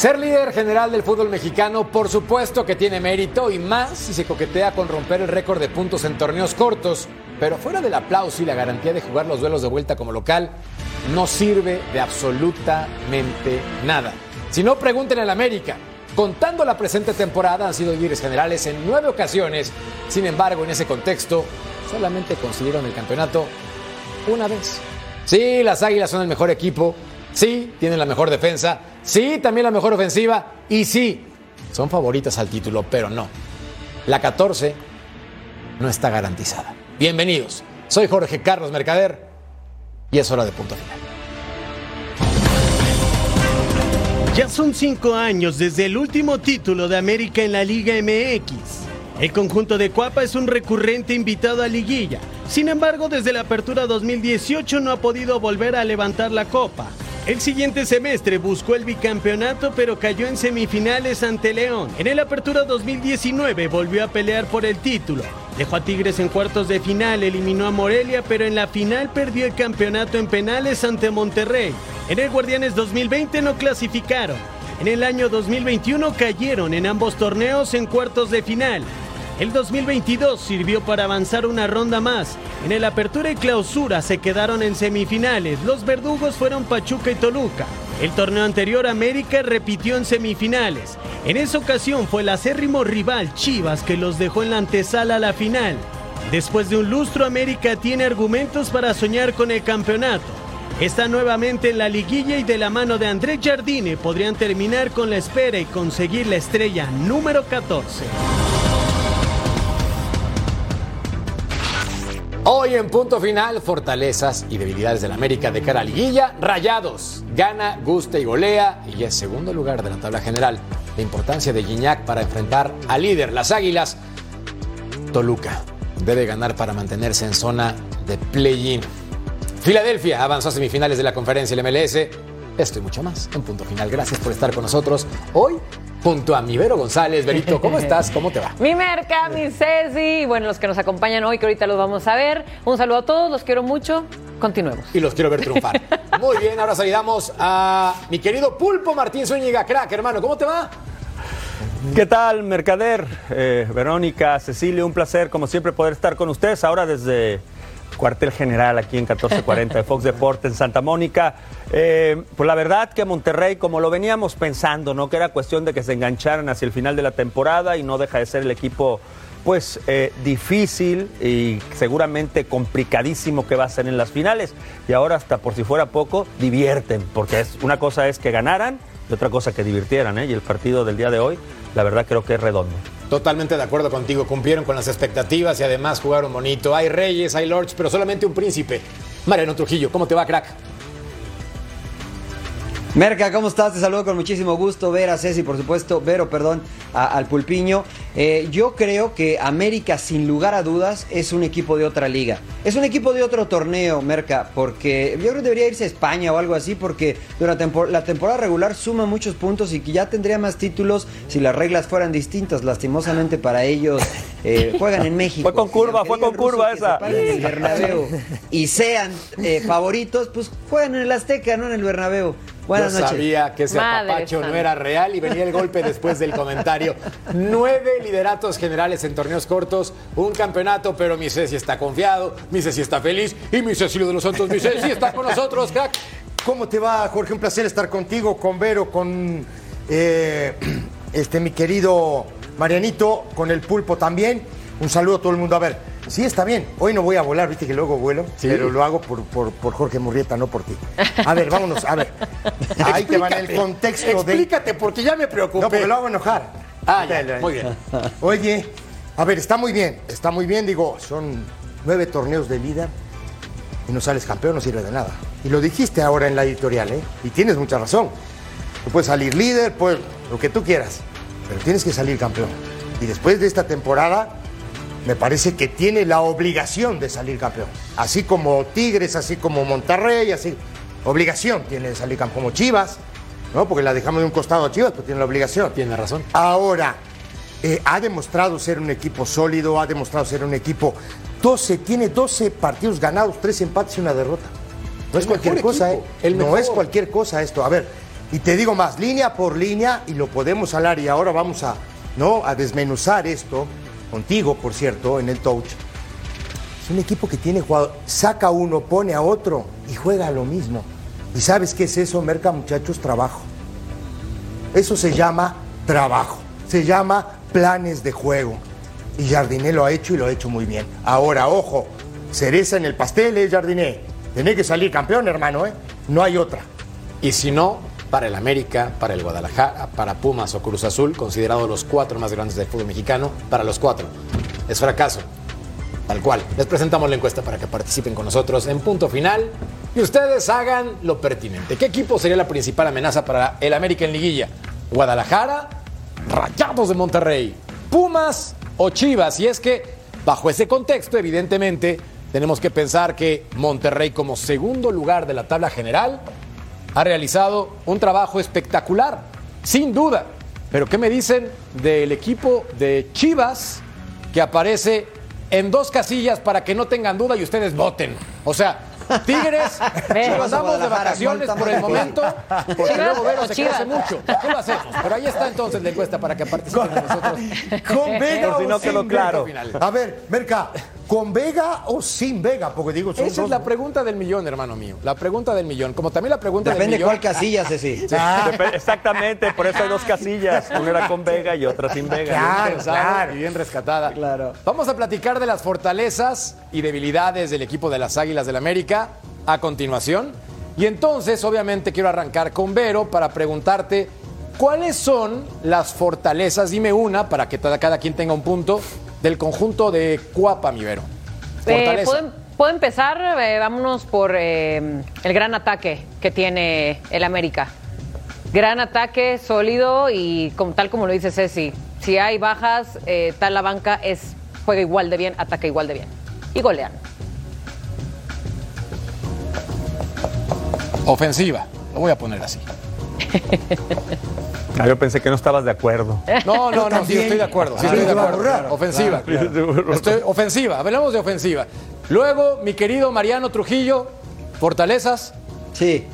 Ser líder general del fútbol mexicano, por supuesto que tiene mérito y más si se coquetea con romper el récord de puntos en torneos cortos, pero fuera del aplauso y la garantía de jugar los duelos de vuelta como local, no sirve de absolutamente nada. Si no, pregunten al América. Contando la presente temporada, han sido líderes generales en nueve ocasiones. Sin embargo, en ese contexto, solamente consiguieron el campeonato una vez. Sí, las Águilas son el mejor equipo. Sí, tienen la mejor defensa. Sí, también la mejor ofensiva. Y sí, son favoritas al título, pero no. La 14 no está garantizada. Bienvenidos. Soy Jorge Carlos Mercader y es hora de punto final. Ya son cinco años desde el último título de América en la Liga MX. El conjunto de Cuapa es un recurrente invitado a liguilla. Sin embargo, desde la apertura 2018 no ha podido volver a levantar la copa. El siguiente semestre buscó el bicampeonato pero cayó en semifinales ante León. En el Apertura 2019 volvió a pelear por el título. Dejó a Tigres en cuartos de final, eliminó a Morelia pero en la final perdió el campeonato en penales ante Monterrey. En el Guardianes 2020 no clasificaron. En el año 2021 cayeron en ambos torneos en cuartos de final. El 2022 sirvió para avanzar una ronda más. En el Apertura y Clausura se quedaron en semifinales. Los verdugos fueron Pachuca y Toluca. El torneo anterior América repitió en semifinales. En esa ocasión fue el acérrimo rival Chivas que los dejó en la antesala a la final. Después de un lustro América tiene argumentos para soñar con el campeonato. Está nuevamente en la liguilla y de la mano de Andrés Jardine podrían terminar con la espera y conseguir la estrella número 14. Hoy en punto final, fortalezas y debilidades del América de cara a liguilla. Rayados, gana, gusta y golea y es segundo lugar de la tabla general. La importancia de Guiñac para enfrentar al líder, las Águilas. Toluca debe ganar para mantenerse en zona de play-in. Filadelfia avanzó a semifinales de la conferencia del MLS. Esto y mucho más en punto final. Gracias por estar con nosotros hoy junto a mi Vero González. Verito, ¿cómo estás? ¿Cómo te va? Mi Merca, mi Ceci, y bueno, los que nos acompañan hoy, que ahorita los vamos a ver. Un saludo a todos, los quiero mucho. Continuemos. Y los quiero ver triunfar. Muy bien, ahora saludamos a mi querido Pulpo Martín Zúñiga. Crack, hermano, ¿cómo te va? ¿Qué tal, Mercader? Eh, Verónica, Cecilia, un placer como siempre poder estar con ustedes ahora desde cuartel general aquí en 1440 de Fox Deportes en Santa Mónica. Eh, pues la verdad que Monterrey, como lo veníamos pensando, ¿no? Que era cuestión de que se engancharan hacia el final de la temporada y no deja de ser el equipo pues eh, difícil y seguramente complicadísimo que va a ser en las finales. Y ahora hasta por si fuera poco, divierten, porque es, una cosa es que ganaran y otra cosa que divirtieran, ¿eh? Y el partido del día de hoy, la verdad creo que es redondo. Totalmente de acuerdo contigo, cumplieron con las expectativas y además jugaron bonito. Hay reyes, hay lords, pero solamente un príncipe. Mariano Trujillo, ¿cómo te va, crack? Merca, ¿cómo estás? Te saludo con muchísimo gusto. Ver a Ceci, por supuesto, Vero, perdón, al Pulpiño. Eh, yo creo que América, sin lugar a dudas, es un equipo de otra liga. Es un equipo de otro torneo, Merca, porque yo creo que debería irse a España o algo así, porque durante la temporada regular suma muchos puntos y que ya tendría más títulos si las reglas fueran distintas. Lastimosamente para ellos, eh, juegan en México. Fue con curva, fue con curva esa. se paren en el Bernabéu y sean eh, favoritos, pues juegan en el Azteca, no en el Bernabéu. Buenas Yo noches. sabía que ese Madre apapacho no era real y venía el golpe después del comentario. Nueve lideratos generales en torneos cortos, un campeonato, pero mi Ceci está confiado, mi Ceci está feliz y mi Cecilio de los Santos, mi Ceci está con nosotros, crack. ¿Cómo te va, Jorge? Un placer estar contigo, con Vero, con eh, este mi querido Marianito, con el pulpo también. Un saludo a todo el mundo. A ver, Sí, está bien. Hoy no voy a volar, viste que luego vuelo, Sí. pero lo hago por, por, por Jorge Murrieta, no por ti. A ver, vámonos, a ver. Ahí te va en el Explícate, contexto de. Explícate, porque ya me preocupé. No, porque lo hago enojar. Ah, ya, muy bien. Oye, a ver, está muy bien, está muy bien, digo, son nueve torneos de líder y no sales campeón, no sirve de nada. Y lo dijiste ahora en la editorial, ¿eh? Y tienes mucha razón. Tú puedes salir líder, pues lo que tú quieras, pero tienes que salir campeón. Y después de esta temporada, me parece que tiene la obligación de salir campeón. Así como Tigres, así como Monterrey, así. Obligación tiene de salir campeón, como Chivas, ¿no? Porque la dejamos de un costado a Chivas, pues tiene la obligación. Tiene razón. Ahora, eh, ha demostrado ser un equipo sólido, ha demostrado ser un equipo 12, tiene 12 partidos ganados, 3 empates y una derrota. No es cualquier cosa, equipo, ¿eh? el No mejor. es cualquier cosa esto. A ver, y te digo más, línea por línea, y lo podemos hablar, y ahora vamos a, ¿no? a desmenuzar esto, contigo, por cierto, en el touch. Es un equipo que tiene jugador, saca uno, pone a otro y juega lo mismo. ¿Y sabes qué es eso, Merca, muchachos? Trabajo. Eso se llama trabajo, se llama planes de juego. Y Jardiné lo ha hecho y lo ha hecho muy bien. Ahora, ojo, cereza en el pastel, ¿eh, Jardiné? Tiene que salir campeón, hermano, ¿eh? No hay otra. Y si no, para el América, para el Guadalajara, para Pumas o Cruz Azul, considerados los cuatro más grandes del fútbol mexicano, para los cuatro. Es fracaso. Tal cual. Les presentamos la encuesta para que participen con nosotros en punto final y ustedes hagan lo pertinente. ¿Qué equipo sería la principal amenaza para el América en liguilla? ¿Guadalajara? ¿Rayados de Monterrey? ¿Pumas o Chivas? Y es que, bajo ese contexto, evidentemente, tenemos que pensar que Monterrey, como segundo lugar de la tabla general, ha realizado un trabajo espectacular, sin duda. Pero ¿qué me dicen del equipo de Chivas que aparece en dos casillas para que no tengan duda y ustedes voten? O sea, Tigres, Ve. lo mandamos de vacaciones ¿cuánta por el momento, porque luego Vero o se crece mucho. ¿Qué lo hacemos? Pero ahí está entonces la encuesta para que participen con nosotros. ¿Con Vega Por si o no sin quedó claro. Final. A ver, Merca, ¿con Vega o sin Vega? Porque digo, son Esa es la ¿no? pregunta del millón, hermano mío. La pregunta del millón. Como también la pregunta Depende del millón. cuál casilla, Ceci. Dep- Exactamente, por eso hay dos casillas. Una era con Vega y otra sin Vega. Claro, bien claro. y bien rescatada. Claro. Vamos a platicar de las fortalezas y debilidades del equipo de las Águilas del América a continuación. Y entonces, obviamente, quiero arrancar con Vero para preguntarte cuáles son las fortalezas, dime una, para que cada, cada quien tenga un punto, del conjunto de Cuapa, mi Vero. Eh, Fortaleza. ¿puedo, puedo empezar? Eh, vámonos por eh, el gran ataque que tiene el América. Gran ataque, sólido y tal como lo dice Ceci, si hay bajas, eh, tal la banca es juega igual de bien, ataca igual de bien. Y golean. Ofensiva, lo voy a poner así. Ah, yo pensé que no estabas de acuerdo. No, no, no, sí, estoy de acuerdo. Sí, Ah, estoy de acuerdo. Ofensiva. Estoy- ofensiva, hablamos de ofensiva. Luego, mi querido Mariano Trujillo, fortalezas. Sí.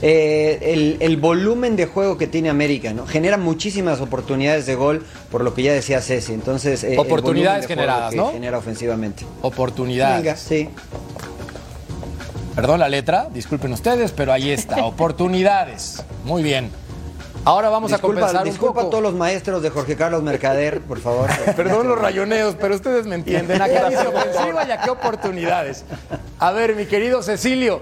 Eh, el, el volumen de juego que tiene América, ¿no? Genera muchísimas oportunidades de gol, por lo que ya decía Ceci. Entonces, eh, Oportunidades generadas, que ¿no? Genera ofensivamente. Oportunidades. Venga, sí. Perdón la letra, disculpen ustedes, pero ahí está. Oportunidades. Muy bien. Ahora vamos a compensar un disculpa poco. a todos los maestros de Jorge Carlos Mercader, por favor. Perdón los rayoneos, pero ustedes me entienden. Acá dice ofensiva y aquí oportunidades. A ver, mi querido Cecilio.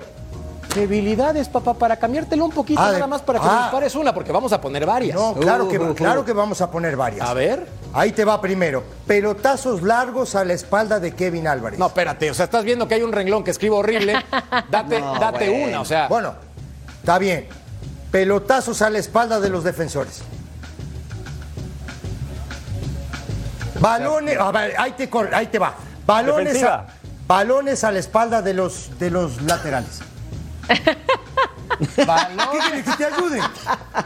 Debilidades, papá, para cambiártelo un poquito, Ah, nada más para que ah. nos pares una, porque vamos a poner varias. No, claro que, Uh, uh, uh. claro que vamos a poner varias. A ver. Ahí te va primero. Pelotazos largos a la espalda de Kevin Álvarez. No, espérate, o sea, estás viendo que hay un renglón que escribo horrible. Date, No, date bueno. una, o sea. Bueno, está bien. Pelotazos a la espalda de los defensores. Balones, a ver, ahí te, ahí te va. Balones a, balones a la espalda de los, de los laterales. ¿Qué quieres que te ayude?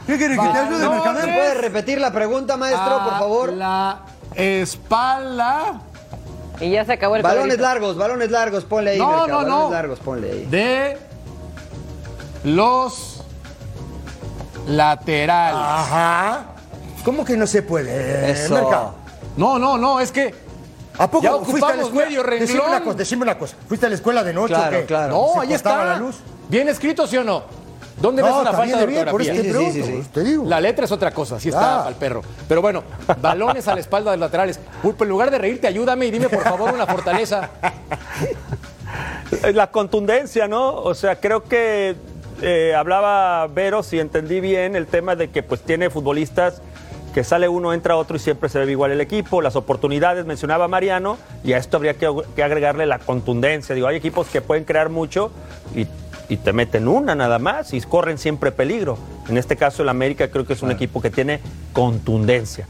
¿Qué quieres que te ayude. Mercader? ¿Puede repetir la pregunta, maestro, por favor? La espalda Y ya se acabó el Balones cuadrito. largos, balones largos, ponle ahí. No, Merca, no, balones no. largos, ponle ahí. de los laterales. Ajá. ¿Cómo que no se puede? Eso. Merca? No, no, no, es que. ¿A poco Ya fuiste a la escuela? medio renglón. Decime una cosa, decime una cosa. ¿¿Fuiste a la escuela de noche Claro, o qué? claro. No, ¿Se ahí está. la luz? ¿Bien escrito, sí o no? ¿Dónde ves No, una falta de bien, por eso ortografía? te Sí, sí, pregunto, sí, sí. te digo. La letra es otra cosa, sí está Ah. al perro. Pero bueno, balones a la espalda de los laterales. Pulpo, en lugar de reírte, ayúdame y dime por favor una fortaleza. La contundencia, ¿no? O sea, creo que eh, hablaba Vero, si entendí bien, el tema de que pues tiene futbolistas que sale uno, entra otro y siempre se ve igual el equipo, las oportunidades, mencionaba Mariano, y a esto habría que, que agregarle la contundencia. Digo, hay equipos que pueden crear mucho y, y te meten una nada más y corren siempre peligro. En este caso, el América creo que es un equipo que tiene contundencia.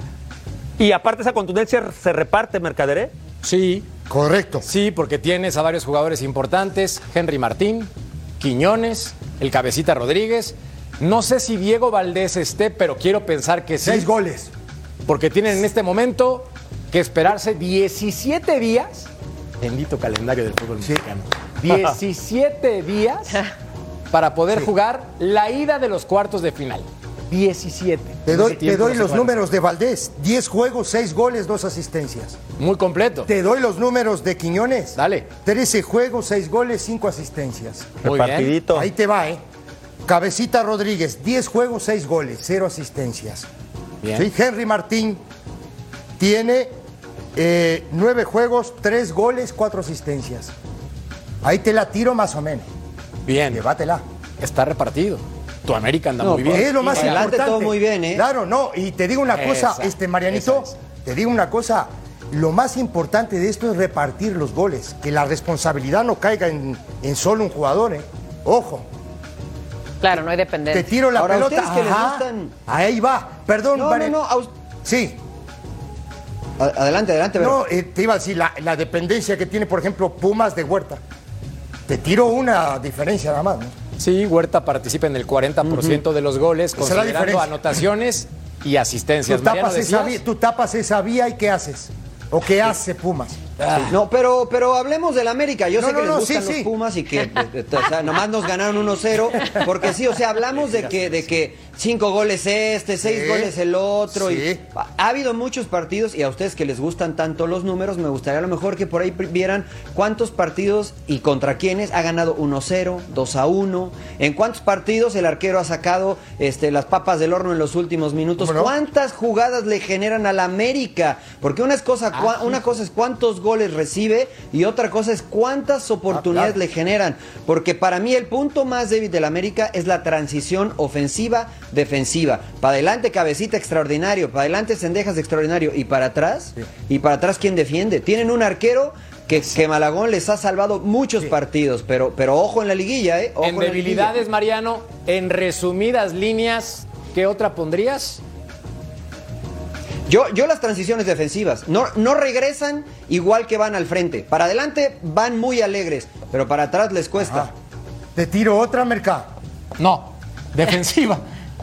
Y aparte esa contundencia se reparte, Mercaderé. Sí, Correcto. sí, porque tienes a varios jugadores importantes. Henry Martín, Quiñones, el Cabecita Rodríguez. No sé si Diego Valdés esté, pero quiero pensar que sí. Seis goles. Porque tienen en este momento que esperarse 17 días. Bendito calendario del fútbol mexicano. 17 días para poder jugar la ida de los cuartos de final. 17. Te doy, te doy los números de Valdés. 10 juegos, 6 goles, 2 asistencias. Muy completo. Te doy los números de Quiñones. Dale. 13 juegos, 6 goles, 5 asistencias. Muy bien. Repartidito. Ahí te va, ¿eh? Cabecita Rodríguez, 10 juegos, 6 goles, 0 asistencias. Bien. Sí, Henry Martín tiene 9 juegos, 3 goles, 4 asistencias. Ahí te la tiro más o menos. Bien. Llévatela. Está repartido. Tu América anda No, muy bien. Es lo más Y importante. todo muy bien, ¿eh? Claro, no. Y te digo una cosa, Esa, este Marianito, esa te digo una cosa. Lo más importante de esto es repartir los goles. Que la responsabilidad no caiga en, en solo un jugador, ¿eh? Ojo. Claro, no hay Te dependencia. tiro la Ahora, pelota. ustedes que les gustan- Ahí va. Perdón, No, no, Mari- no. aus- Sí. Adelante, adelante, Vero. No, eh, te iba a decir la, la dependencia que tiene, por ejemplo, Pumas de Huerta. Te tiro una diferencia nada más, ¿no? Sí, Huerta participa en el 40% de los goles, la considerando anotaciones y asistencias. Tú Mariano, tapas, esa vía, tú tapas esa vía y ¿qué haces? ¿O qué hace Pumas? No, pero, pero hablemos del América. Yo No, sé no, que les no, gustan sí, los sí. Pumas y que o sea, nomás nos ganaron 1-0. Porque sí, o sea, hablamos de que, de que cinco goles este, seis Sí, goles el otro. Y ha ha habido muchos partidos y a ustedes que les gustan tanto los números, me gustaría a lo mejor que por ahí vieran cuántos partidos y contra quiénes ha ganado 1-0, 2-1. En cuántos partidos el arquero ha sacado este, las papas del horno en los últimos minutos. ¿Cuántas jugadas le generan al América? Porque una, es cosa, Ah, una cosa es cuántos goles recibe y otra cosa es cuántas oportunidades Ah, claro. le generan. Porque para mí el punto más débil del América es la transición ofensiva-defensiva. Para adelante, cabecita extraordinario. Para adelante, cendejas extraordinario. Y para atrás, y para atrás, ¿quién defiende? Tienen un arquero. Que, que Malagón les ha salvado muchos partidos, pero, pero ojo en la liguilla, ¿eh? Ojo En la liguilla. debilidades, Mariano, en resumidas líneas, ¿qué otra pondrías? Yo, yo las transiciones defensivas no, no regresan igual que van al frente. Para adelante van muy alegres, pero para atrás les cuesta. Ah, Te tiro otra, Mercado. No, defensiva.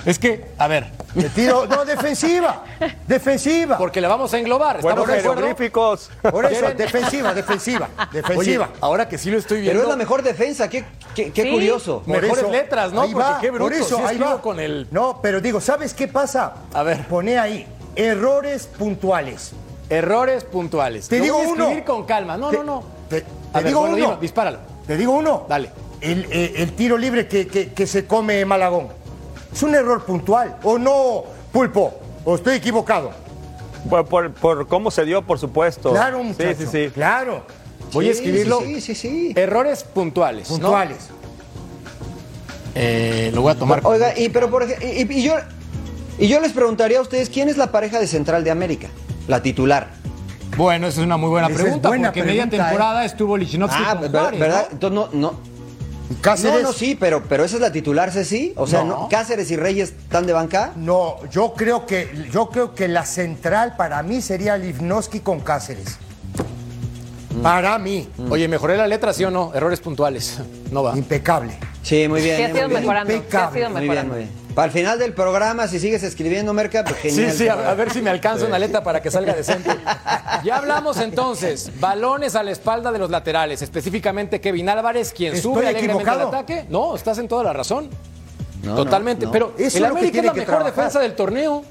es que, a ver, Te tiro. No, defensiva. Defensiva. porque la vamos a englobar. ¿Estamos Buenos de acuerdo? jeroglíficos. Por eso, defensiva, defensiva. Oye, Defensiva. ahora que sí lo estoy viendo. Pero es la mejor defensa, qué, qué, qué Sí. curioso. Por mejores letras, ¿no? ahí Porque va, qué bruto, por eso, sí ahí va. con el- No, pero digo, ¿sabes qué pasa? A ver. Pone ahí, errores puntuales. Errores puntuales. Te Lo digo voy a uno. con calma. No, Te- no, no. Te, A te ver, digo bueno, uno. dilo, dispáralo. Te digo uno. Dale. El, eh, el tiro libre que, que- que se come Malagón. Es un error puntual. ¿O no, Pulpo? ¿O estoy equivocado? Por, por- por cómo se dio, por supuesto. Claro, muchacho. Sí, sí, sí. Claro. Voy a escribirlo. Sí, sí, sí. Errores puntuales. ¿no? Puntuales. Eh, lo voy a tomar. Oiga, y, pero por ej- y, y yo, y yo les preguntaría a ustedes, ¿quién es la pareja de Central de América? La titular. Bueno, esa es una muy buena Esa es pregunta. buena porque media pregunta, temporada estuvo Lichnowsky Ah, con ¿verdad? Juárez, ¿verdad? ¿no? Entonces no, no. Cáceres. No, no, sí, pero, pero esa es la titular, Ceci. O sea, No. no, Cáceres y Reyes están de banca. No, yo creo que yo creo que la central para mí sería Livnowski con Cáceres. Para mí, Oye, mejoré la letra, ¿sí o no? Errores puntuales. No va. impecable. Sí, muy bien. Sí, ha eh, sido mejorando. Sí, ha Impecable. Muy bien, mejorando. muy bien. Para el final del programa, si sigues escribiendo, Merca, pues genial. Sí, sí, a, a ver si me alcanza una letra para que salga decente. Ya hablamos entonces, balones a la espalda de los laterales, específicamente Kevin Álvarez, quien ¿Estoy sube alegremente al ataque. No, estás en toda la razón. No, Totalmente. no, no. Pero Eso el es lo que América es la mejor trabajar. defensa del torneo.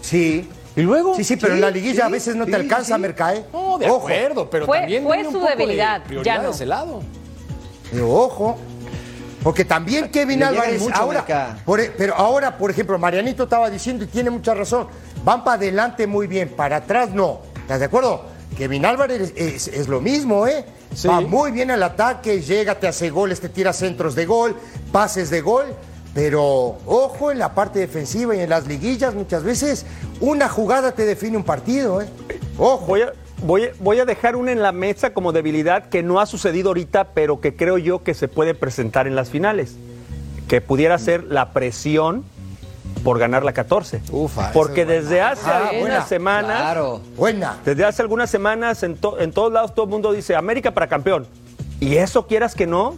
Sí. ¿Y luego? Sí, sí, pero Sí, en la liguilla a veces no te sí, alcanza, sí. Mercae. No, de Ojo. acuerdo, pero Fue- también fue un su poco de debilidad, prioridad ya no. de ese lado. Pero ojo. Porque también Kevin Álvarez, ahora, por- e, pero ahora, por ejemplo, Marianito estaba diciendo y tiene mucha razón, van para adelante muy bien, para atrás no. ¿Estás de acuerdo? Kevin Álvarez es, es lo mismo, ¿eh? Sí. Va muy bien al ataque, llega, te hace goles, te tira centros de gol, pases de gol. Pero ojo en la parte defensiva y en las liguillas muchas veces una jugada te define un partido, ¿eh? Ojo. Voy a, voy, a- voy a dejar una en la mesa como debilidad que no ha sucedido ahorita, pero que creo yo que se puede presentar en las finales. Que pudiera ser la presión por ganar la 14. Ufa, esa Porque es buena. desde hace Ah, algunas buena. semanas, Claro. Buena. desde hace algunas semanas en, to- en todos lados todo el mundo dice América para campeón. Y eso quieras que no,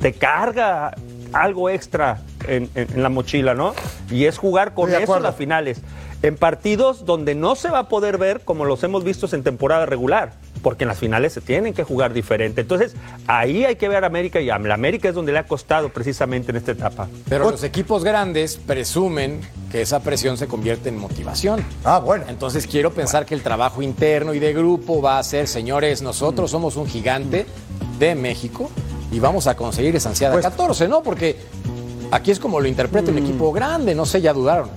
te carga algo extra en, en- en la mochila, ¿no? Y es jugar con eso las finales. En partidos donde no se va a poder ver como los hemos visto en temporada regular, porque en las finales se tienen que jugar diferente. Entonces, ahí hay que ver a América y a la América es donde le ha costado precisamente en esta etapa. Pero los equipos grandes presumen que esa presión se convierte en motivación. Ah, bueno. Entonces quiero pensar que el trabajo interno y de grupo va a ser, señores, nosotros somos un gigante de México y vamos a conseguir esa ansiada Pues- 14, ¿no? Porque aquí es como lo interpreta un equipo grande, no sé, ya dudaron.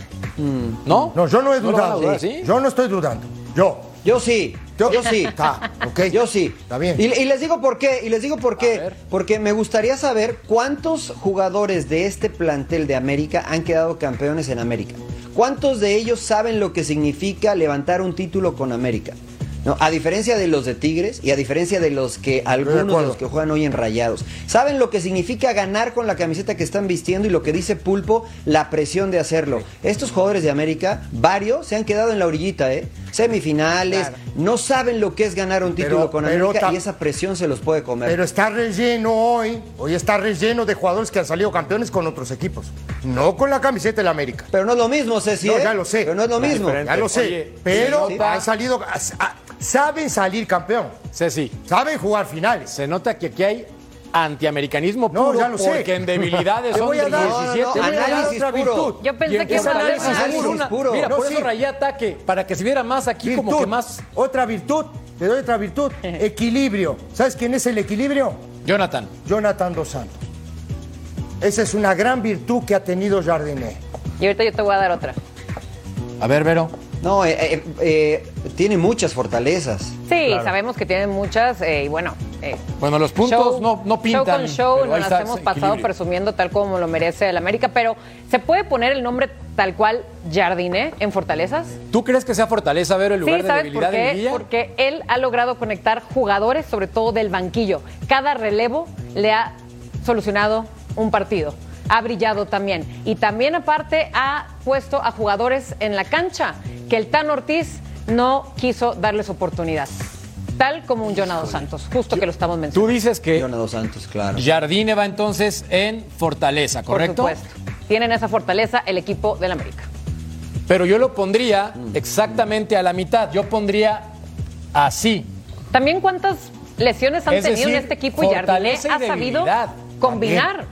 ¿No? No, yo no he dudado. ¿sí? Yo no estoy dudando. Yo. Yo sí, yo, Yo- sí. Está. Yo sí. Está bien. Y, y les digo por qué, y les digo por qué. Porque me gustaría saber cuántos jugadores de este plantel de América han quedado campeones en América. ¿Cuántos de ellos saben lo que significa levantar un título con América? No, a diferencia de los de Tigres y a diferencia de los que algunos de, los que juegan hoy en Rayados, saben lo que significa ganar con la camiseta que están vistiendo y lo que dice Pulpo, la presión de hacerlo. Estos jugadores de América, varios se han quedado en la orillita, ¿eh? Semifinales, Claro. no saben lo que es ganar un título Pero- con América y esa presión se los puede comer. Pero está relleno hoy. Hoy está relleno de jugadores que han salido campeones con otros equipos. No con la camiseta de la América. Pero no es lo mismo, Ceci. No, ¿eh? ya lo sé. Pero no es lo mismo. diferente. Ya lo sé. Oye, pero han salido. saben salir campeón. Ceci, Saben jugar finales. se nota que aquí hay antiamericanismo No, puro ya lo sé. porque en debilidades son voy a de dar- 17. No, no, Te voy a dar análisis otra puro. virtud. Yo pensé que esa iba a análisis hablar- es análisis una- puro. Mira, No, por sí. eso rayé ataque, para que se viera más aquí como que más. Otra virtud. Te doy otra virtud. Equilibrio. ¿Sabes quién es el equilibrio? Jonathan, Jonathan Dos Santos. Esa es una gran virtud que ha tenido Jardiné. Y ahorita yo te voy a dar otra. a ver, Vero. No, eh, eh, eh, tiene muchas fortalezas. Sí, sabemos que tienen muchas y bueno. Eh, Bueno, los puntos show- no, no pintan. Show con show, nos está hemos pasado equilibrio. presumiendo tal como lo merece el América, pero ¿se puede poner el nombre tal cual Jardiné en Fortalezas? ¿Tú crees que sea fortaleza, Vero, en lugar Sí, de ¿sabes debilidad por de qué? Liguilla? Porque él ha logrado conectar jugadores, sobre todo del banquillo. Cada relevo le ha solucionado un partido. Ha brillado también. Y también aparte ha puesto a jugadores en la cancha que el Tan Ortiz no quiso darles oportunidad. Tal como un Jonado Santos, justo que lo estamos Tú mencionando. dices que Jonathan Dos Santos, claro. Jardine va entonces en fortaleza, ¿correcto? Por supuesto. Tienen esa fortaleza el equipo del América. Pero yo lo pondría exactamente a la mitad. Yo pondría así. También cuántas lesiones han Es tenido en este equipo y fortaleza y ha sabido combinar.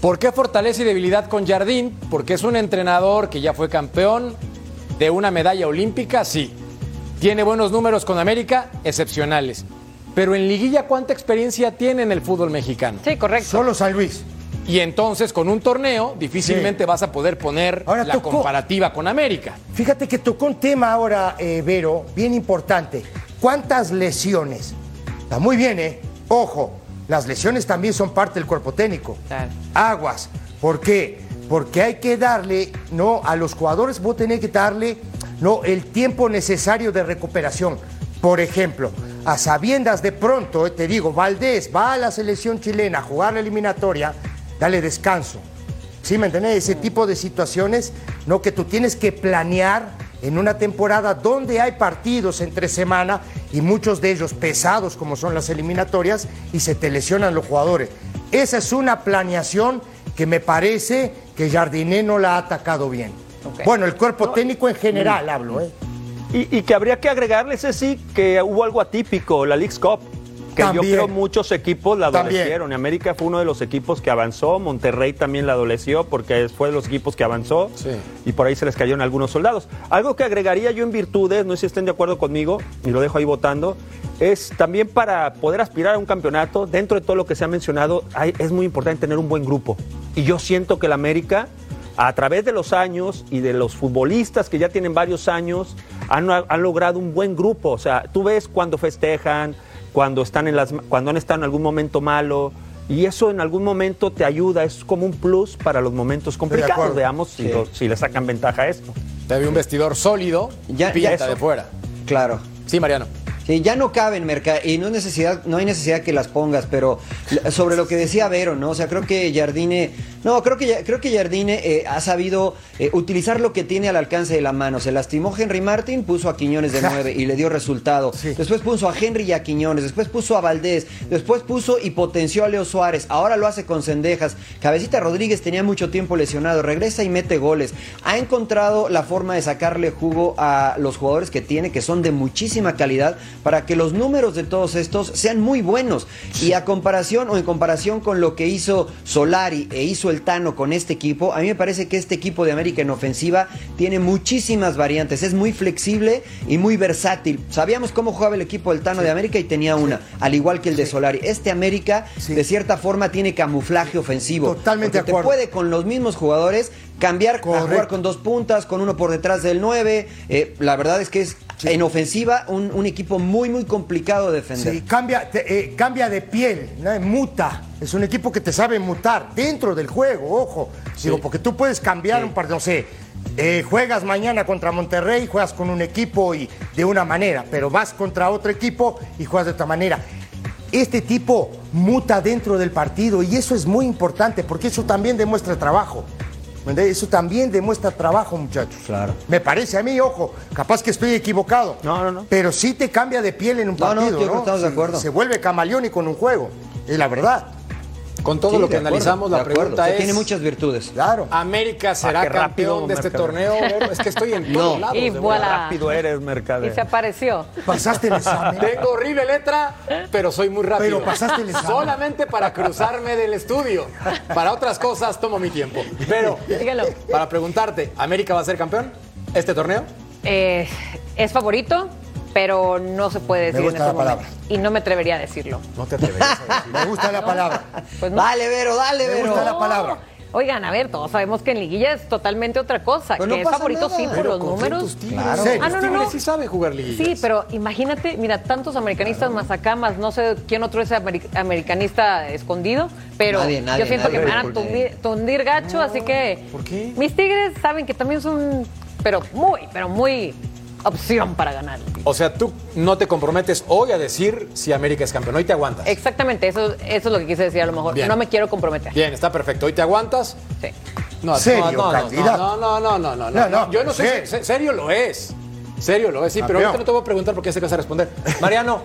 ¿Por qué fortaleza y debilidad con Jardín? Porque es un entrenador que ya fue campeón de una medalla olímpica, sí. Tiene buenos números con América, excepcionales. Pero en liguilla, ¿cuánta experiencia tiene en el fútbol mexicano? Sí, correcto. Solo San Luis. Y entonces con un torneo difícilmente Sí. vas a poder poner Ahora la tocó- comparativa con América. Fíjate que tocó un tema ahora, eh, Vero, bien importante. ¿Cuántas lesiones? Está muy bien, ¿eh? Ojo, las lesiones también son parte del cuerpo técnico. Claro. Aguas. ¿Por qué? Porque hay que darle, no, a los jugadores vos tenés que darle, no, el tiempo necesario de recuperación. Por ejemplo, a sabiendas de pronto, eh, te digo, Valdés va a la selección chilena a jugar la eliminatoria, dale descanso. ¿Sí me entendés? Ese tipo de situaciones, no que tú tienes que planear en una temporada donde hay partidos entre semana y muchos de ellos pesados como son las eliminatorias y se te lesionan los jugadores. Esa es una planeación que me parece que Jardiné no la ha atacado bien. Bueno, el cuerpo técnico en general hablo, ¿eh? Y, y que habría que agregarle, sí, que hubo algo atípico, la League's Cup. Que También. yo creo muchos equipos la adolecieron. Y América fue uno de los equipos que avanzó. Monterrey también la adoleció porque fue de los equipos que avanzó. Sí. Y por ahí se les cayeron algunos soldados. Algo que agregaría yo en virtudes, no sé si estén de acuerdo conmigo, y lo dejo ahí votando, es también para poder aspirar a un campeonato, dentro de todo lo que se ha mencionado, hay- es muy importante tener un buen grupo. Y yo siento que el América, a través de los años y de los futbolistas que ya tienen varios años, han, han logrado un buen grupo. O sea, tú ves cuando festejan, cuando, están en las, cuando han estado en algún momento malo. Y eso en algún momento te ayuda, es como un plus para los momentos complicados. Veamos si, si le sacan ventaja a esto. Te ve un vestidor sólido, Ya- pinta ya- de fuera. Claro. Sí, Mariano. Sí, ya no caben, Merca, y no, es necesidad, no hay necesidad que las pongas, pero sobre lo que decía Vero, ¿no? O sea, creo que Jardine, no, creo que, creo que Jardine eh, ha sabido eh, utilizar lo que tiene al alcance de la mano. Se lastimó Henry Martin, puso a Quiñones de nueve y le dio resultado. Sí. Después puso a Henry y a Quiñones, después puso a Valdés, después puso y potenció a Leo Suárez, ahora lo hace con Cendejas. Cabecita Rodríguez tenía mucho tiempo lesionado, regresa y mete goles. Ha encontrado la forma de sacarle jugo a los jugadores que tiene, que son de muchísima calidad, para que los números de todos estos sean muy buenos. Y a comparación o en comparación con lo que hizo Solari e hizo el Tano con este equipo, a mí me parece que este equipo de América en ofensiva tiene muchísimas variantes, es muy flexible y muy versátil. Sabíamos cómo jugaba el equipo del Tano de América y tenía una, al igual que el de Solari. Este América, de cierta forma, tiene camuflaje ofensivo. Totalmente porque de acuerdo. Te puede con los mismos jugadores cambiar a jugar con dos puntas, con uno por detrás del 9. Eh, la verdad es que es en ofensiva un, un equipo muy, muy complicado de defender. Sí, cambia, te- eh, cambia de piel, ¿no? muta. Es un equipo que te sabe mutar dentro del juego, ojo. Digo, porque tú puedes cambiar un partido, no sé, eh, juegas mañana contra Monterrey, juegas con un equipo y de una manera, pero vas contra otro equipo y juegas de otra manera. Este tipo muta dentro del partido y eso es muy importante porque eso también demuestra trabajo. Eso también demuestra trabajo, muchachos. Claro. Me parece a mí, ojo, capaz que estoy equivocado. No, no, no. Pero sí te cambia de piel en un No, no, partido, creo que estamos de Se- acuerdo. Se vuelve camaleónico en un juego. Es la verdad. Con todo Sí, lo que acuerdo, analizamos, la acuerdo. pregunta O sea, es... Tiene muchas virtudes. Claro. ¿América será campeón de este torneo? Es que estoy en todos No. lados. Y voilà. Rápido eres, Y Mercader. se apareció. Pasaste el examen. Tengo horrible letra, pero soy muy rápido. Pero pasaste el examen. Solamente para cruzarme del estudio. Para otras cosas tomo mi tiempo. Pero, Dígalo. para preguntarte, ¿América va a ser campeón este torneo? Eh, es favorito, pero no se puede decir en gusta estos la palabra. Y no me atrevería a decirlo. No te atreverías a decir. Me gusta la palabra. Pues no. Dale, Vero, dale, Me Vero. gusta la palabra. Oigan, a ver, todos sabemos que en liguilla es totalmente otra cosa. Pues no que es favorito nada. sí por Pero los números. Claro. Los Ah, no, no, tigres no. sí saben jugar liguillas. Sí, pero imagínate, mira, tantos americanistas más acá, más no sé quién otro es ameri- americanista escondido, pero Nadie, nadie, yo siento nadie. que me van a tundir, tundir gacho, así que ¿por qué? mis tigres saben que también son, pero muy, pero muy opción para ganar. O sea, tú no te comprometes hoy a decir si América es campeón. Hoy te aguantas. Exactamente, eso, eso es lo que quise decir a lo mejor. Bien. No me quiero comprometer. Bien, está perfecto. Hoy te aguantas. Sí. No, ¿Serio, no, no, candidato? no, no, no, no, no, No, no, Yo no sé, serio. se- serio lo es. Serio lo es, sí, pero ahorita no te voy a preguntar porque ya sé que vas a responder. Mariano,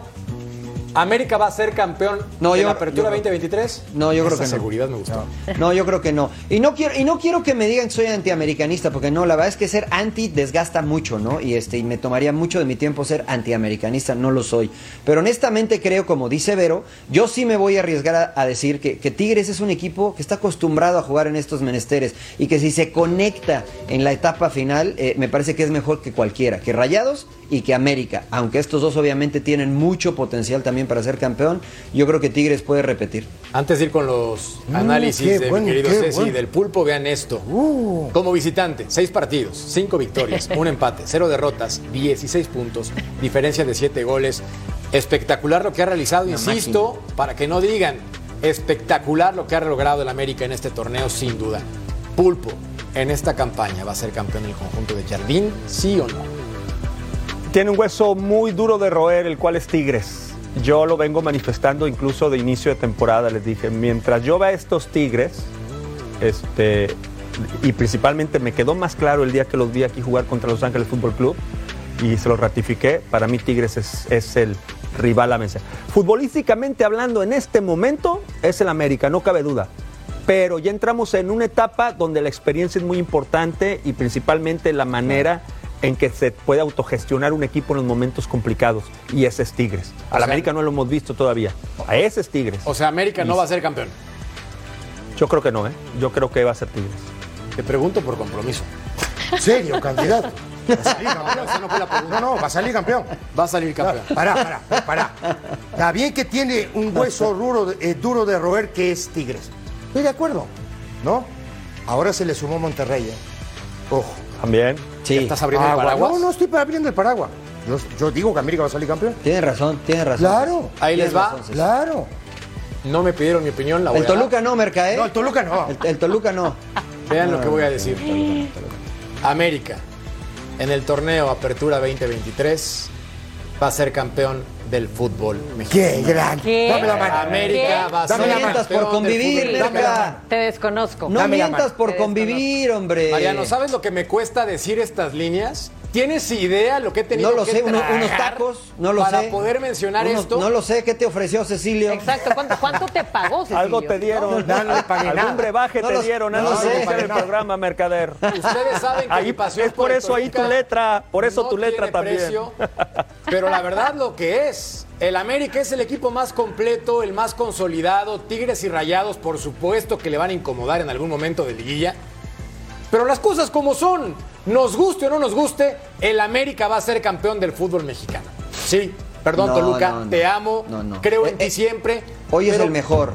¿América va a ser campeón No, de yo- la apertura yo- 2023? No, yo creo que no. seguridad me gustó. No, yo creo que no. Y no quiero, y no quiero que me digan que soy antiamericanista, porque no, la verdad es que ser anti desgasta mucho, ¿no? Y este, y me tomaría mucho de mi tiempo ser antiamericanista, no lo soy. Pero honestamente creo, como dice Vero, yo sí me voy a arriesgar a, a decir que, que Tigres es un equipo que está acostumbrado a jugar en estos menesteres y que si se conecta en la etapa final, eh, me parece que es mejor que cualquiera, que Rayados y que América. Aunque estos dos obviamente tienen mucho potencial también para ser campeón, yo creo que Tigres puede repetir. Antes de ir con los análisis qué de bueno, mi querido Ceci bueno. del pulpo, vean esto. Uh. Como visitante, seis partidos, cinco victorias, un empate, cero derrotas, 16 puntos, diferencia de siete goles. Espectacular lo que ha realizado, insisto, para que no digan, espectacular lo que ha logrado el América en este torneo, sin duda. Pulpo, en esta campaña, ¿va a ser campeón del conjunto de Jardín? ¿Sí o no? Tiene un hueso muy duro de roer, el cual es Tigres. Yo lo vengo manifestando incluso de inicio de temporada. Les dije, mientras yo vea estos Tigres, este, y principalmente me quedó más claro el día que los vi aquí jugar contra Los Ángeles Fútbol Club, y se lo ratifiqué, para mí Tigres es, es el rival a vencer. Futbolísticamente hablando, en este momento es el América, no cabe duda. Pero ya entramos en una etapa donde la experiencia es muy importante y principalmente la manera en que se puede autogestionar un equipo en los momentos complicados. Y ese es Tigres. Al América no lo hemos visto todavía. A ese es Tigres. O sea, América no va a ser campeón. Yo creo que no, ¿eh? Yo creo que va a ser Tigres. Te pregunto por compromiso. Serio, candidato. Va a salir campeón. No. No, no, va a salir campeón. Va a salir campeón. Pará, pará, pará. Está bien que tiene un hueso duro, de- eh, duro de roer que es Tigres. Estoy de acuerdo, ¿no? Ahora se le sumó Monterrey, ¿eh? Ojo. También. Sí, ¿Estás abriendo el Agua. paraguas? No, no estoy abriendo el paraguas. Yo, yo digo que América va a salir campeón. tiene razón, tiene razón. Claro. Ahí les va. razón. Claro. No me pidieron mi opinión, la voy El a dar. Toluca no, Merca, ¿eh? No, el Toluca no. El, el Toluca no. Vean lo que voy a decir. América, en el torneo Apertura 2023, va a ser campeón del fútbol mexicano. Qué gran. ¿Qué? Dame la mano. América ¿Qué? va a ser Dame la mientas por convivir, mano. Te desconozco. No Dame mientas por convivir, hombre. Mariano, ¿sabes lo que me cuesta decir estas líneas? ¿Tienes idea lo que he tenido No lo que sé, uno- unos tacos, no lo para sé. poder mencionar Unos- esto? No lo sé, ¿qué te ofreció Cecilio? Exacto. ¿Cuánto, cuánto te pagó, Cecilio? Algo te dieron. No, no le pagué nada. Algún brebaje No te lo- dieron no lo antes de sé. iniciar el programa, Mercader. Ustedes saben que Ahí- mi pasión es por eso ahí tu letra, por eso no tu letra también. precio, pero la verdad lo que es, el América es el equipo más completo, el más consolidado, Tigres y Rayados por supuesto que le van a incomodar en algún momento de liguilla. Pero las cosas como son, nos guste o no nos guste, el América va a ser campeón del fútbol mexicano. Sí, perdón No, Toluca, no, no. te amo, No, no. creo en Eh, ti eh, siempre. Hoy es el mejor.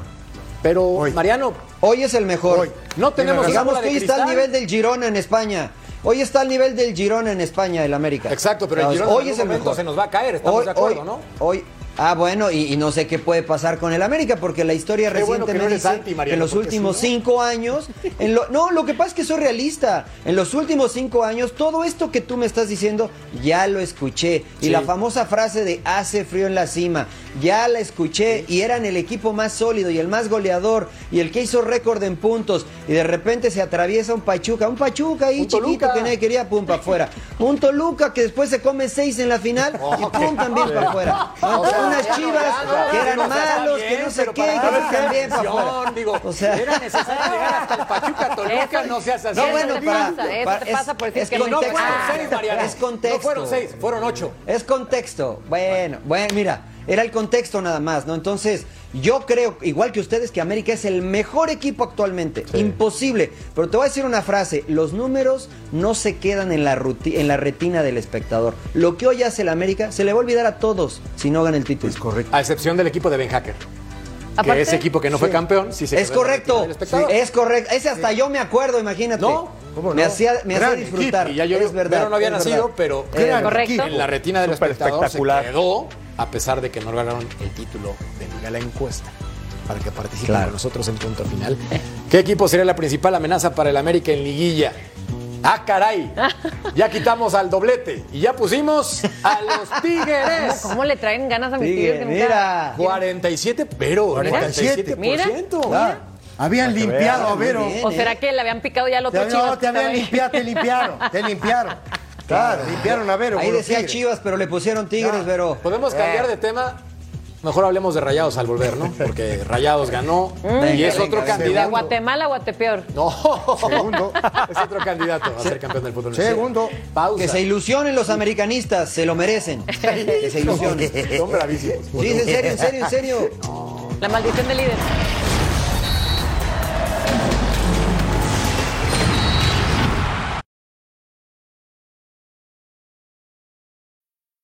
Pero Hoy. Mariano, Hoy es el mejor. Hoy. no tenemos Digamos que hoy está al nivel del Girona en España. Hoy está al nivel del Girona en España, el América. Exacto, pero el Girona en hoy algún es el momento mejor. se nos va a caer, estamos de acuerdo, hoy- ¿no? Hoy, ah, bueno, y, y no sé qué puede pasar con el América, porque la historia Qué bueno reciente que me dice anti, que en los últimos cinco años, en lo- no, lo que pasa es que soy realista. En los últimos cinco años, todo esto que tú me estás diciendo, ya lo escuché. Y Sí. la famosa frase de hace frío en la cima, ya la escuché y eran el equipo más sólido y el más goleador y el que hizo récord en puntos. Y de repente se atraviesa un Pachuca, un Pachuca ahí Un chiquito Toluca. que nadie quería, pum, para afuera. Un Toluca que después se come seis en la final y pum, también para afuera. O sea, Unas no, chivas no, que eran digo, o sea, está malos, bien, que no sé qué, que también para afuera. Digo, O sea- era necesario llegar hasta el Pachuca Toluca, Eso- no seas así. No, bueno, te para, pasa, eso para- te pasa por decir es que no no contexto. fueron seis, Mariana. Es contexto. No fueron seis, fueron ocho. Es contexto. Bueno, bueno, mira, era el contexto nada más, ¿no? Entonces, yo creo, igual que ustedes, que América es el mejor equipo actualmente. Imposible. Pero te voy a decir una frase: los números no se quedan en la, ruti- en la retina del espectador. Lo que hoy hace el América se le va a olvidar a todos si no gana el título. Es correcto. A excepción del equipo de Ben Hacker. Aparte- que ese equipo que no fue Sí. campeón, sí se es correcto, del espectador. es correcto. Ese hasta yo me acuerdo, imagínate. No, ¿cómo Me no? hacía, me hacía disfrutar. Y ya yo, es verdad. Vero no había nacido, verdad. pero Correcto. en la retina del espectador se espectacular. quedó, a pesar de que no ganaron el título de Liga la encuesta. Para que participen Claro. con nosotros en punto final. ¿Qué equipo sería la principal amenaza para el América en liguilla? ¡Ah, caray! Ya quitamos al doblete y ya pusimos a los Tigres. ¿Cómo le traen ganas a mis tigres? que nunca- mira. 47, pero 47. 47%. Mira. Habían limpiado a Vero. ¿O será que le habían picado ya al otro Te, no, que te habían limpiado, te limpiaron, te limpiaron. Claro, limpiaron a Vero. Ahí decía Tigres. Chivas, pero le pusieron Tigres, No. pero. Podemos cambiar de tema. Mejor hablemos de Rayados al volver, ¿no? Porque Rayados ganó y Venga, es venga, otro venga. ¿De candidato. Guatemala o Guatepeor? No, Segundo. es otro candidato a ser campeón del fútbol. Segundo. Pausa. Que se ilusionen los americanistas, se lo merecen. Que se ilusionen. Son bravísimos. Sí, en serio, en serio, en serio. La maldición del líder.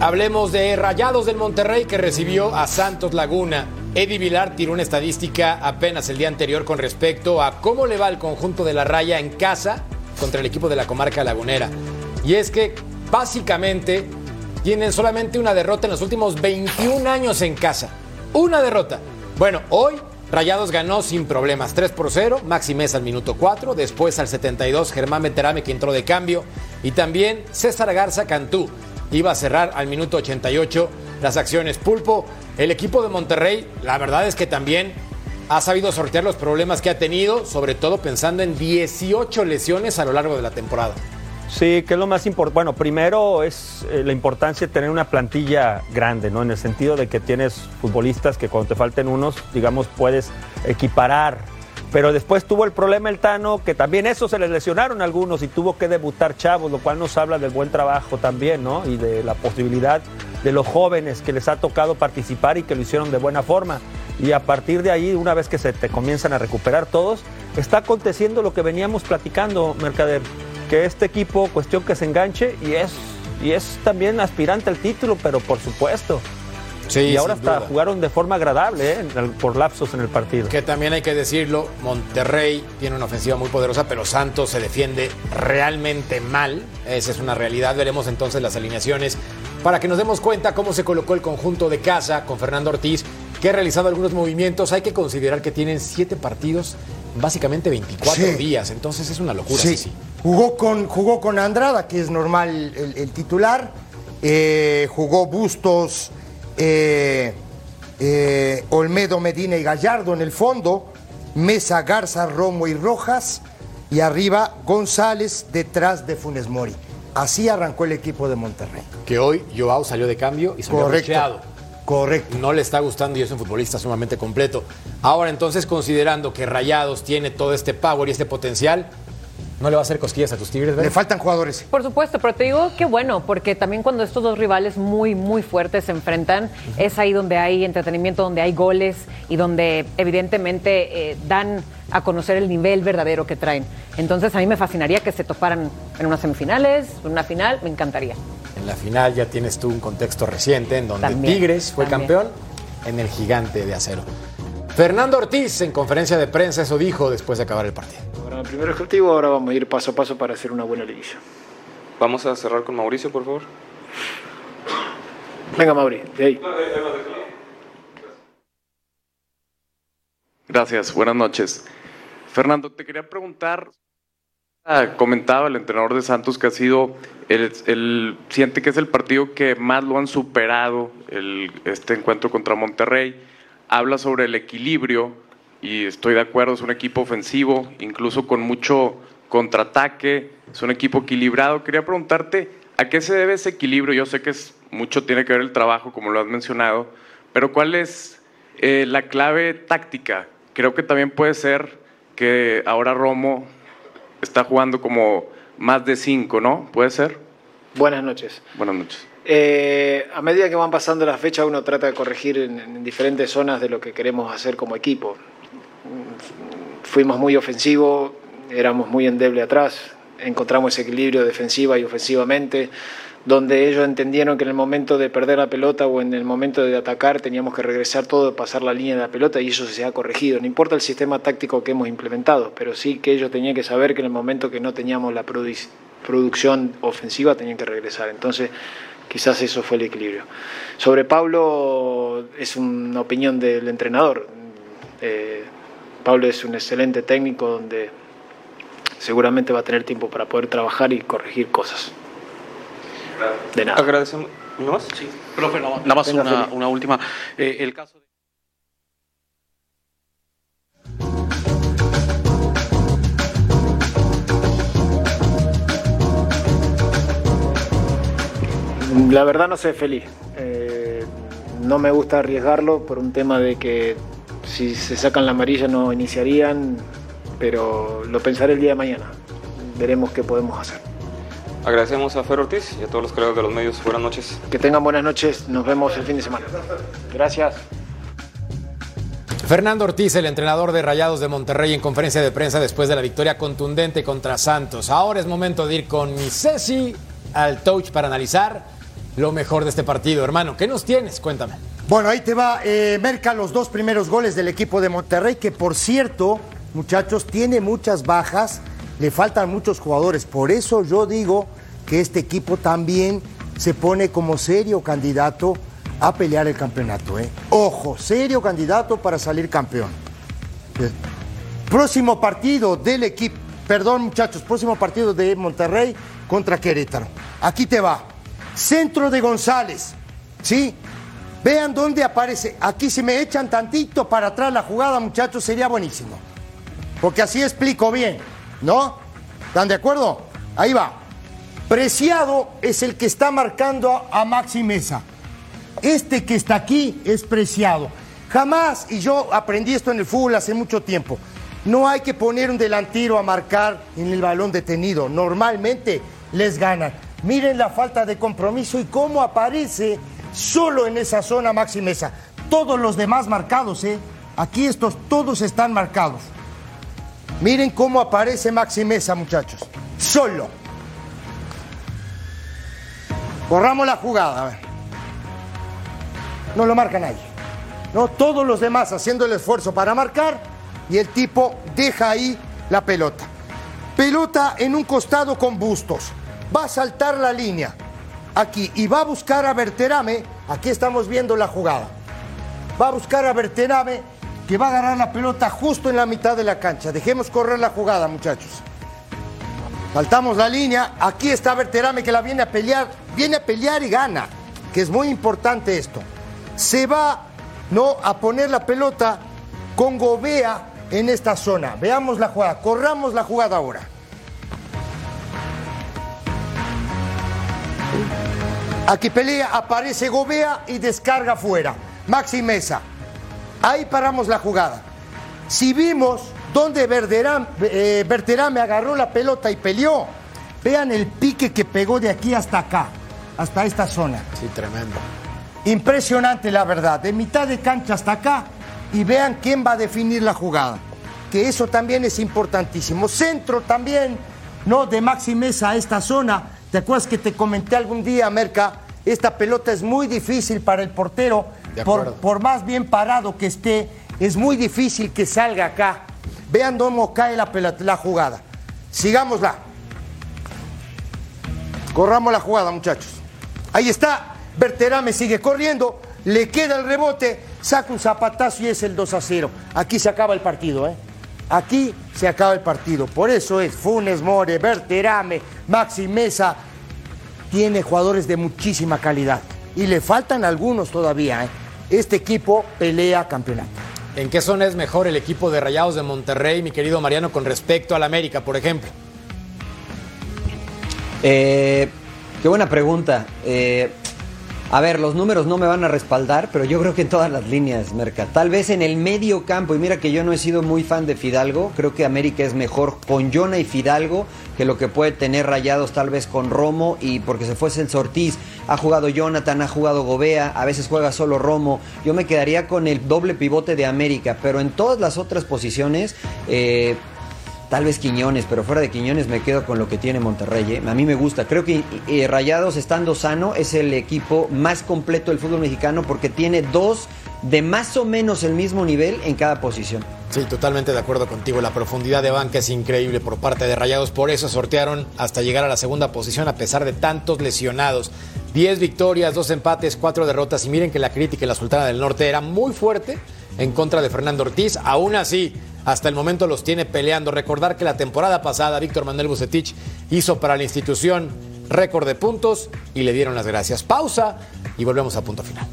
Hablemos de Rayados del Monterrey que recibió a Santos Laguna. Eddie Vilar tiró una estadística apenas el día anterior con respecto a cómo le va al conjunto de la raya en casa contra el equipo de la comarca lagunera. Y es que básicamente tienen solamente una derrota en los últimos 21 años en casa. Una derrota. Bueno, hoy Rayados ganó sin problemas, 3 por 0, Maxi Mesa al minuto 4, después al 72 Germán Beterame que entró de cambio y también César Garza Cantú iba a cerrar al minuto 88 las acciones. Pulpo, el equipo de Monterrey, la verdad es que también ha sabido sortear los problemas que ha tenido, sobre todo pensando en 18 lesiones a lo largo de la temporada. Sí, que es lo más importante. Bueno, primero es eh, la importancia de tener una plantilla grande, ¿no? En el sentido de que tienes futbolistas que cuando te falten unos, digamos, puedes equiparar. Pero después tuvo el problema el Tano, que también eso se les lesionaron algunos y tuvo que debutar chavos, lo cual nos habla del buen trabajo también, ¿no? Y de la posibilidad de los jóvenes que les ha tocado participar y que lo hicieron de buena forma. Y a partir de ahí, una vez que se te comienzan a recuperar todos, está aconteciendo lo que veníamos platicando, Mercader que este equipo, cuestión que se enganche y es, y es también aspirante al título, pero por supuesto. Sí, y ahora hasta duda. jugaron de forma agradable, ¿eh? por lapsos en el partido. Que también hay que decirlo, Monterrey tiene una ofensiva muy poderosa, pero Santos se defiende realmente mal. Esa es una realidad. Veremos entonces las alineaciones para que nos demos cuenta cómo se colocó el conjunto de casa con Fernando Ortiz, que ha realizado algunos movimientos. Hay que considerar que tienen siete partidos, en básicamente 24 Sí. días. Entonces es una locura. Sí, sí, sí. Jugó, con, jugó con Andrada, que es normal el, el titular. Eh, jugó Bustos, eh, eh, Olmedo, Medina y Gallardo en el fondo. Mesa, Garza, Romo y Rojas. Y arriba González detrás de Funes Mori. Así arrancó el equipo de Monterrey. Que hoy Joao salió de cambio y salió Correcto. rocheado. Correcto. no le está gustando y es un futbolista sumamente completo. Ahora entonces, considerando que Rayados tiene todo este power y este potencial, ¿no le va a hacer cosquillas a tus Tigres? Le Vero? faltan jugadores. Por supuesto, pero te digo que bueno, porque también cuando estos dos rivales muy, muy fuertes se enfrentan, es ahí donde hay entretenimiento, donde hay goles y donde evidentemente eh, dan a conocer el nivel verdadero que traen. Entonces a mí me fascinaría que se toparan en unas semifinales, en una final, me encantaría. En la final ya tienes tú un contexto reciente en donde También, Tigres fue también. campeón en el gigante de acero. Fernando Ortiz en conferencia de prensa eso dijo después de acabar el partido. Ahora, el primer objetivo, ahora vamos a ir paso a paso para hacer una buena liguilla. Vamos a cerrar con Mauricio, por favor. Venga, Mauri, de ahí. Gracias, buenas noches. Fernando, te quería preguntar, ah, comentaba el entrenador de Santos que ha sido, el, el- siente que es el partido que más lo han superado, el, este encuentro contra Monterrey. Habla sobre el equilibrio y estoy de acuerdo, es un equipo ofensivo, incluso con mucho contraataque, es un equipo equilibrado. Quería preguntarte, ¿a qué se debe ese equilibrio? Yo sé que es, mucho tiene que ver el trabajo, como lo has mencionado, pero ¿cuál es eh, la clave táctica? Creo que también puede ser que ahora Romo está jugando como más de cinco, ¿no? ¿Puede ser? Buenas noches. Buenas noches. Eh, a medida que van pasando las fechas, uno trata de corregir en, en diferentes zonas de lo que queremos hacer como equipo. Fuimos muy ofensivos, éramos muy endeble atrás, encontramos ese equilibrio defensiva y ofensivamente, donde ellos entendieron que en el momento de perder la pelota o en el momento de atacar teníamos que regresar todo, pasar la línea de la pelota y eso se ha corregido. No importa el sistema táctico que hemos implementado, pero sí que ellos tenían que saber que en el momento que no teníamos la produ- producción ofensiva tenían que regresar. Entonces, quizás eso fue el equilibrio. Sobre Pablo es una opinión del entrenador. Eh, Pablo es un excelente técnico donde seguramente va a tener tiempo para poder trabajar y corregir cosas. De nada. Agradecemos. ¿No más? Sí, profe, nada nada más Venga, una, una última. Eh, el caso La verdad no sé feliz. Eh, no me gusta arriesgarlo por un tema de que si se sacan la amarilla no iniciarían, pero lo pensaré el día de mañana. Veremos qué podemos hacer. Agradecemos a Fer Ortiz y a todos los colegas de los medios. Buenas noches. Que tengan buenas noches, nos vemos el fin de semana. Gracias. Fernando Ortiz, el entrenador de Rayados de Monterrey en conferencia de prensa después de la victoria contundente contra Santos. Ahora es momento de ir con mi Ceci al touch para analizar lo mejor de este partido. Hermano, ¿qué nos tienes? Cuéntame. Bueno, ahí te va, eh, Merca, los dos primeros goles del equipo de Monterrey, que por cierto, muchachos, tiene muchas bajas, le faltan muchos jugadores. Por eso yo digo que este equipo también se pone como serio candidato a pelear el campeonato. ¿eh? Ojo, serio candidato para salir campeón. Próximo partido del equipo, perdón muchachos, próximo partido de Monterrey contra Querétaro. Aquí te va. Centro de González, ¿sí? Vean dónde aparece. Aquí si me echan tantito para atrás la jugada, muchachos, sería buenísimo. Porque así explico bien, ¿no? ¿Están de acuerdo? Ahí va. Preciado es el que está marcando a, Maxi Mesa. Este que está aquí es preciado. Jamás, y yo aprendí esto en el fútbol hace mucho tiempo, no hay que poner un delantero a marcar en el balón detenido. Normalmente les ganan. Miren la falta de compromiso y cómo aparece solo en esa zona Maxi Mesa. Todos los demás marcados, ¿eh? Aquí estos todos están marcados. Miren cómo aparece Maxi Mesa, muchachos. Solo. Borramos la jugada. No lo marca nadie. No, todos los demás haciendo el esfuerzo para marcar y el tipo deja ahí la pelota. Pelota en un costado con bustos. Va a saltar la línea aquí y va a buscar a Berterame. Aquí estamos viendo la jugada. Va a buscar a Berterame que va a agarrar la pelota justo en la mitad de la cancha. Dejemos correr la jugada, muchachos. Saltamos la línea. Aquí está Berterame que la viene a pelear. Viene a pelear y gana. Que es muy importante esto. Se va no a poner la pelota con Gobea en esta zona. Veamos la jugada. Corramos la jugada ahora. Aquí pelea, aparece Gobea y descarga fuera. Maxi Mesa. Ahí paramos la jugada. Si vimos donde Verderame, eh, Berterame agarró la pelota y peleó, vean el pique que pegó de aquí hasta acá, hasta esta zona. Sí, tremendo. Impresionante la verdad, de mitad de cancha hasta acá y vean quién va a definir la jugada. Que eso también es importantísimo. Centro también, ¿no? De Maxi Mesa a esta zona. ¿Te acuerdas que te comenté algún día, Merca? Esta pelota es muy difícil para el portero. Por, por más bien parado que esté, es muy difícil que salga acá. Vean cómo cae la, pelota- la jugada. Sigámosla. Corramos la jugada, muchachos. Ahí está. Berterame sigue corriendo. Le queda el rebote. Saca un zapatazo y es el 2 a 0. Aquí se acaba el partido, ¿eh? Aquí se acaba el partido. Por eso es Funes More, Berterame, Maxi Mesa. Tiene jugadores de muchísima calidad. Y le faltan algunos todavía, ¿eh? Este equipo pelea campeonato. ¿En qué zona es mejor el equipo de Rayados de Monterrey, mi querido Mariano, con respecto al América, por ejemplo? Eh, qué buena pregunta. Eh, a ver, los números no me van a respaldar, pero yo creo que en todas las líneas, Merca. Tal vez en el medio campo, y mira que yo no he sido muy fan de Fidalgo, creo que América es mejor con Jonah y Fidalgo que lo que puede tener Rayados tal vez con Romo y porque se fue Celso Ortiz, ha jugado Jonathan, ha jugado Gobea, a veces juega solo Romo. Yo me quedaría con el doble pivote de América, pero en todas las otras posiciones... eh, Tal vez Quiñones, pero fuera de Quiñones me quedo con lo que tiene Monterrey. ¿eh? A mí me gusta. Creo que eh, Rayados, estando sano, es el equipo más completo del fútbol mexicano porque tiene dos de más o menos el mismo nivel en cada posición. Sí, totalmente de acuerdo contigo. La profundidad de banca es increíble por parte de Rayados. Por eso sortearon hasta llegar a la segunda posición a pesar de tantos lesionados. 10 victorias, 2 empates, 4 derrotas. Y miren que la crítica en la Sultana del Norte era muy fuerte en contra de Fernando Ortiz. Aún así, hasta el momento los tiene peleando. Recordar que la temporada pasada Víctor Manuel Bucetich hizo para la institución récord de puntos y le dieron las gracias. Pausa y volvemos a punto final.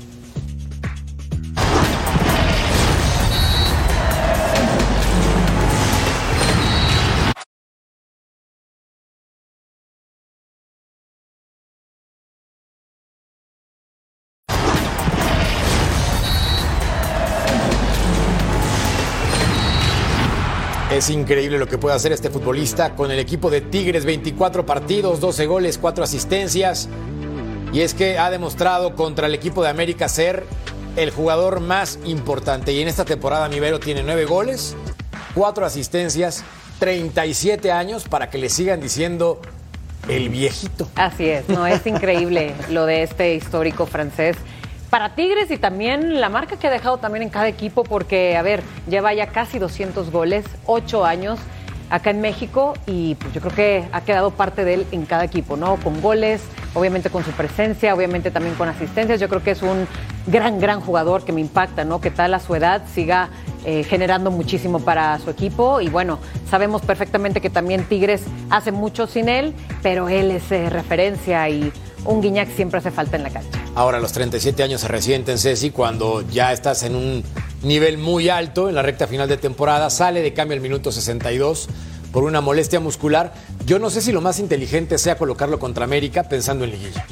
Es increíble lo que puede hacer este futbolista con el equipo de Tigres, 24 partidos, 12 goles, 4 asistencias. Y es que ha demostrado contra el equipo de América ser el jugador más importante. Y en esta temporada Mivero tiene 9 goles, 4 asistencias, 37 años para que le sigan diciendo el viejito. Así es, no es increíble lo de este histórico francés. Para Tigres y también la marca que ha dejado también en cada equipo, porque, a ver, lleva ya casi 200 goles, 8 años acá en México y pues yo creo que ha quedado parte de él en cada equipo, ¿no? Con goles, obviamente con su presencia, obviamente también con asistencias. Yo creo que es un gran, gran jugador que me impacta, ¿no? Que tal a su edad siga eh, generando muchísimo para su equipo y bueno, sabemos perfectamente que también Tigres hace mucho sin él, pero él es eh, referencia y un Guiñac siempre hace falta en la cancha. Ahora, a los 37 años se resienten, Ceci, cuando ya estás en un nivel muy alto en la recta final de temporada, sale de cambio el minuto 62 por una molestia muscular. Yo no sé si lo más inteligente sea colocarlo contra América pensando en liguilla.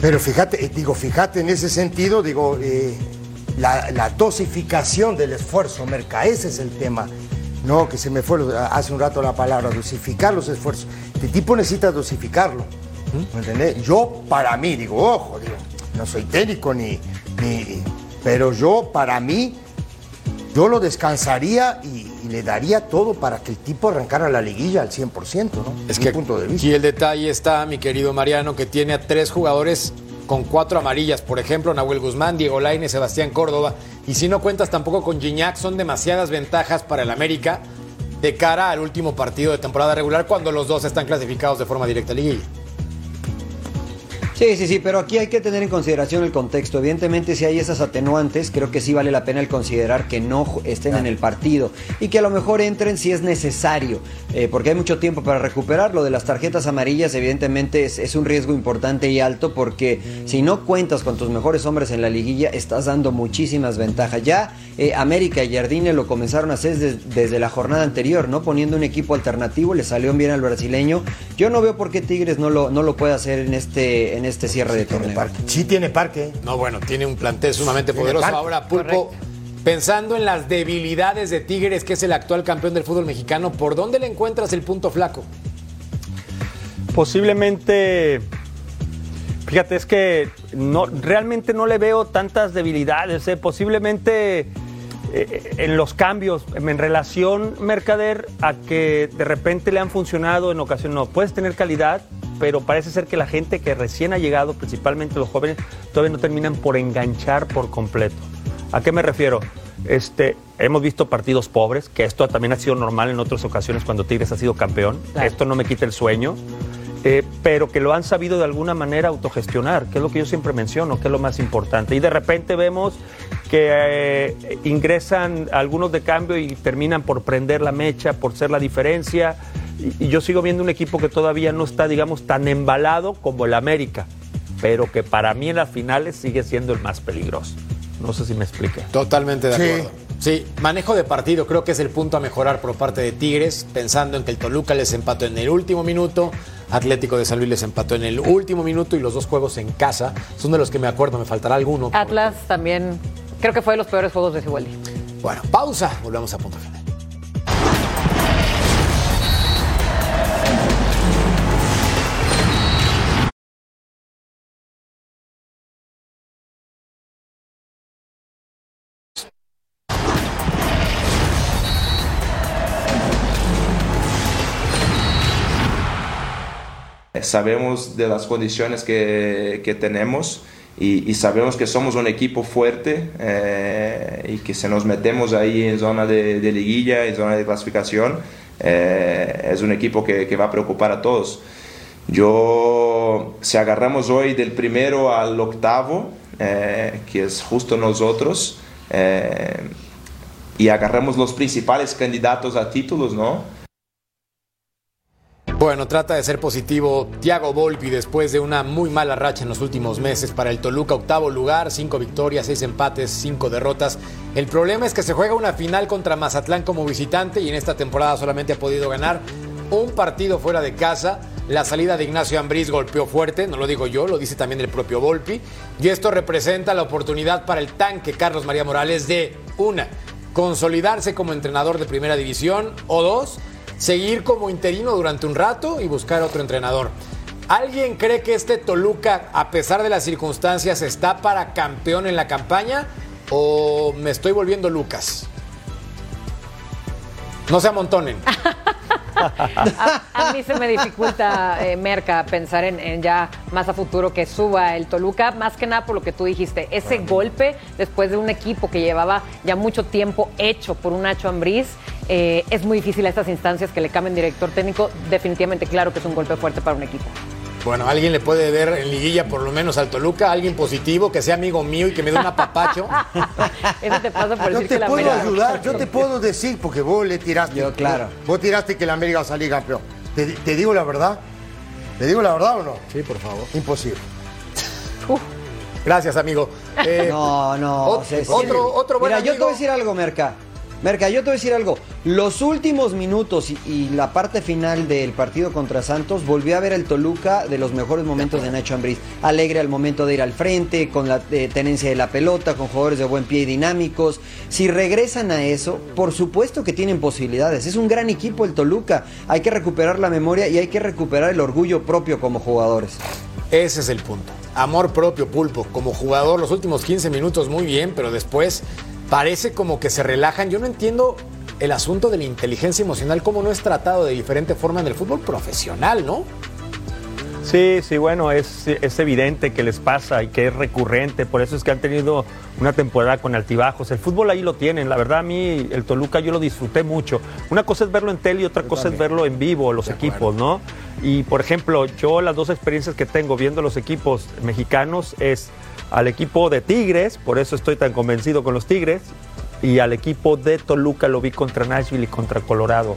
Pero fíjate, eh, digo, fíjate en ese sentido, digo, eh, la, la dosificación del esfuerzo, Merca, ese es el tema. No, que se me fue hace un rato la palabra, dosificar los esfuerzos. Este tipo necesita dosificarlo. ¿Me entendés? Yo, para mí, digo, ojo, digo, no soy técnico ni, ni. Pero yo, para mí, yo lo descansaría y, y le daría todo para que el tipo arrancara la liguilla al 100%, ¿no? Es que punto de vista. aquí el detalle está, mi querido Mariano, que tiene a tres jugadores con cuatro amarillas. Por ejemplo, Nahuel Guzmán, Diego Laine, Sebastián Córdoba. Y si no cuentas tampoco con Gignac, son demasiadas ventajas para el América de cara al último partido de temporada regular cuando los dos están clasificados de forma directa a liguilla. Sí, sí, sí, pero aquí hay que tener en consideración el contexto. Evidentemente, si hay esas atenuantes, creo que sí vale la pena el considerar que no estén en el partido y que a lo mejor entren si es necesario, eh, porque hay mucho tiempo para recuperar. Lo de las tarjetas amarillas, evidentemente, es, es un riesgo importante y alto porque si no cuentas con tus mejores hombres en la liguilla, estás dando muchísimas ventajas. Ya eh, América y Jardine lo comenzaron a hacer des- desde la jornada anterior, ¿no? Poniendo un equipo alternativo, le salió bien al brasileño. Yo no veo por qué Tigres no lo, no lo puede hacer en este, en este cierre de torneo. Sí tiene parque. No, bueno, tiene un plantel sumamente poderoso. parque. Ahora, Pulpo, pensando en las debilidades de Tigres, que es el actual campeón del fútbol mexicano, ¿por dónde le encuentras el punto flaco? Posiblemente, fíjate, es que no, realmente no le veo tantas debilidades. ¿eh? Posiblemente eh, en los cambios, en relación, Mercader, a que de repente le han funcionado en ocasiones. No, puedes tener calidad, pero parece ser que la gente que recién ha llegado, principalmente los jóvenes, todavía no terminan por enganchar por completo. ¿A qué me refiero? Este, hemos visto partidos pobres, que esto también ha sido normal en otras ocasiones cuando Tigres ha sido campeón. Esto no me quita el sueño. Eh, pero que lo han sabido de alguna manera autogestionar, que es lo que yo siempre menciono, que es lo más importante. Y de repente vemos que eh, ingresan algunos de cambio y terminan por prender la mecha, por ser la diferencia. Y, y yo sigo viendo un equipo que todavía no está, digamos, tan embalado como el América, pero que para mí en las finales sigue siendo el más peligroso. No sé si me expliqué. Totalmente de Sí. acuerdo. Sí, manejo de partido creo que es el punto a mejorar por parte de Tigres, pensando en que el Toluca les empató en el último minuto, Atlético de San Luis les empató en el último minuto y los dos juegos en casa son de los que me acuerdo, me faltará alguno. Atlas también, creo que fue de los peores juegos de Siboldi. Bueno, pausa, volvemos a punto final. Sabemos de las condiciones que, que tenemos y, y sabemos que somos un equipo fuerte eh, y que si nos metemos ahí en zona de, de liguilla, en zona de clasificación, eh, es un equipo que, que va a preocupar a todos. Yo, si agarramos hoy del primero al octavo, eh, que es justo nosotros, eh, y agarramos los principales candidatos a títulos, ¿no? Bueno, trata de ser positivo Thiago Volpi después de una muy mala racha en los últimos meses para el Toluca, octavo lugar, cinco victorias, seis empates, cinco derrotas. El problema es que se juega una final contra Mazatlán como visitante y en esta temporada solamente ha podido ganar un partido fuera de casa. La salida de Ignacio Ambriz golpeó fuerte, no lo digo yo, lo dice también el propio Volpi. Y esto representa la oportunidad para el tanque Carlos María Morales de, una, consolidarse como entrenador de primera división, o dos, seguir como interino durante un rato y buscar otro entrenador. ¿Alguien cree que este Toluca, a pesar de las circunstancias, está para campeón en la campaña? ¿O me estoy volviendo Lucas? No se amontonen. A, mí se me dificulta, eh, Merca, pensar en, en ya más a futuro que suba el Toluca, más que nada por lo que tú dijiste, ese golpe después de un equipo que llevaba ya mucho tiempo hecho por un Nacho Ambriz, eh, es muy difícil a estas instancias que le cambien director técnico, definitivamente claro que es un golpe fuerte para un equipo. Bueno, alguien le puede ver en liguilla por lo menos al Toluca, alguien positivo, que sea amigo mío y que me dé un apapacho. Eso te pasa por Yo decir te que la puedo América- ayudar, yo te puedo decir, porque vos le tiraste. Yo, claro. Vos tiraste que la América va a salir campeón. ¿Te, te digo la verdad? ¿Te digo la verdad o no? Sí, por favor. Imposible. Gracias, amigo. Eh, No, no. otro, otro buen Mira, yo te voy a decir algo, Merca. Merca, yo te voy a decir algo. Los últimos minutos y, la parte final del partido contra Santos volvió a ver el Toluca de los mejores momentos de Nacho Ambriz. Alegre al momento de ir al frente, con la eh, tenencia de la pelota, con jugadores de buen pie y dinámicos. Si regresan a eso, por supuesto que tienen posibilidades. Es un gran equipo el Toluca. Hay que recuperar la memoria y hay que recuperar el orgullo propio como jugadores. Ese es el punto. Amor propio, pulpo. Como jugador, los últimos 15 minutos muy bien, pero después parece como que se relajan. Yo no entiendo el asunto de la inteligencia emocional, cómo no es tratado de diferente forma en el fútbol profesional, ¿no? Sí, sí, bueno, es, es evidente que les pasa y que es recurrente, por eso es que han tenido una temporada con altibajos. El fútbol ahí lo tienen, la verdad a mí el Toluca yo lo disfruté mucho. Una cosa es verlo en tele y otra cosa es verlo en vivo, los equipos, ¿no? Y por ejemplo, yo las dos experiencias que tengo viendo los equipos mexicanos es al equipo de Tigres, por eso estoy tan convencido con los Tigres, y al equipo de Toluca lo vi contra Nashville y contra Colorado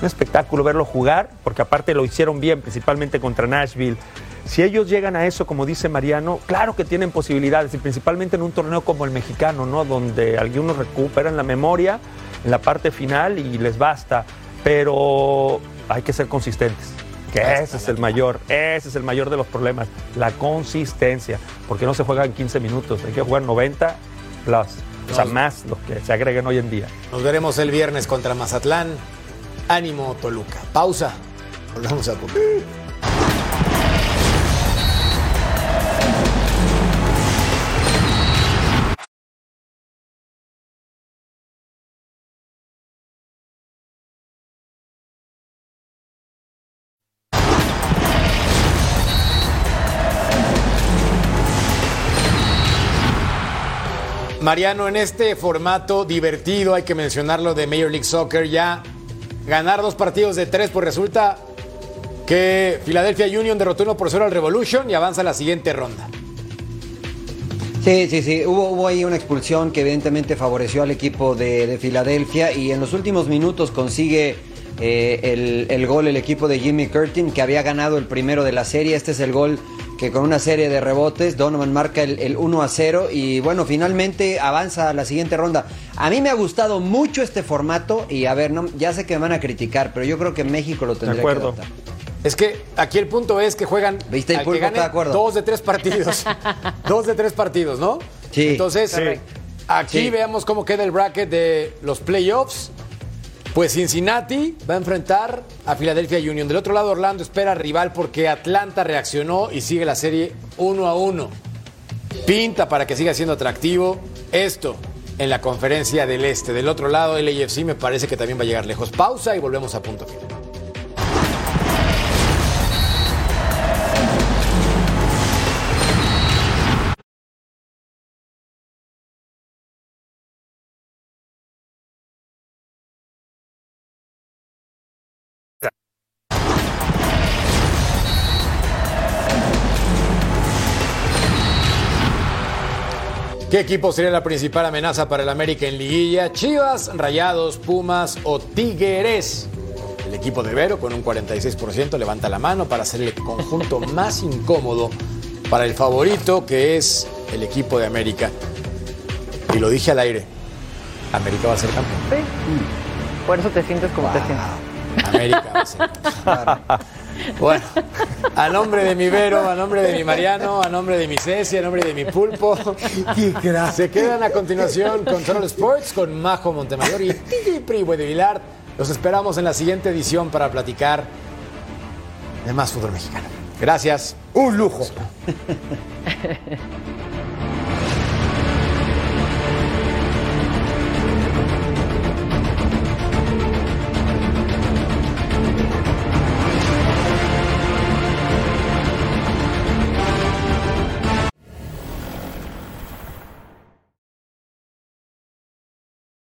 un espectáculo verlo jugar, porque aparte lo hicieron bien, principalmente contra Nashville. Si ellos llegan a eso, como dice Mariano, claro que tienen posibilidades, y principalmente en un torneo como el mexicano, ¿no? Donde algunos recuperan la memoria en la parte final y les basta. Pero hay que ser consistentes. Que ese es el mayor, ese es el mayor de los problemas, la consistencia, porque no se juega en 15 minutos, hay que jugar 90 plus, o sea, más los que se agreguen hoy en día. Nos veremos el viernes contra Mazatlán. Ánimo, Toluca. Pausa. Volvemos a poco. Mariano, en este formato divertido, hay que mencionarlo de Major League Soccer, ya ganar dos partidos de tres, pues resulta que Philadelphia Union derrotó 1 por 0 al Revolution y avanza a la siguiente ronda. Sí, sí, sí. Hubo, ahí una expulsión que evidentemente favoreció al equipo de, de Filadelfia y en los últimos minutos consigue eh, el gol el equipo de Jimmy Curtin que había ganado el primero de la serie. Este es el gol que con una serie de rebotes Donovan marca el, el 1 a 0 y bueno, finalmente avanza a la siguiente ronda. A mí me ha gustado mucho este formato y a ver, no, ya sé que me van a criticar, pero yo creo que México lo tendría que acuerdo. adoptar. Es que aquí el punto es que juegan ¿Viste? El al que gane de dos de tres partidos. dos de tres partidos, ¿no? Sí. Entonces, Sí. aquí Sí. veamos cómo queda el bracket de los playoffs. Pues Cincinnati va a enfrentar a Philadelphia Union. Del otro lado, Orlando espera rival porque Atlanta reaccionó y sigue la serie 1 a 1. Pinta para que siga siendo atractivo esto en la conferencia del Este. Del otro lado, el AFC me parece que también va a llegar lejos. Pausa y volvemos a punto final. ¿Qué equipo sería la principal amenaza para el América en liguilla? Chivas, Rayados, Pumas o Tigres. El equipo de Vero con un 46% levanta la mano para ser el conjunto más incómodo para el favorito que es el equipo de América. Y lo dije al aire. América va a ser campeón. Sí. Por eso te sientes como te sientes. América va a ser Bueno, a nombre de mi Vero, a nombre de mi Mariano, a nombre de mi Ceci, a nombre de mi Pulpo, se quedan a continuación con Total Sports, con Majo Montemayor y DJ Privo de Vilar. Los esperamos en la siguiente edición para platicar de más fútbol mexicano. Gracias. Un lujo.